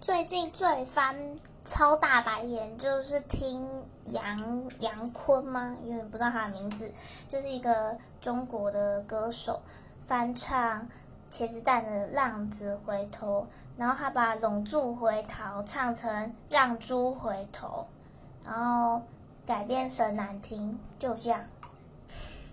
最近最翻超大白眼就是听杨杨坤吗？因为不知道他的名字就是一个中国的歌手翻唱茄子蛋的浪子回头然后他把拢住回头唱成让猪回头然后改编成难听就这样。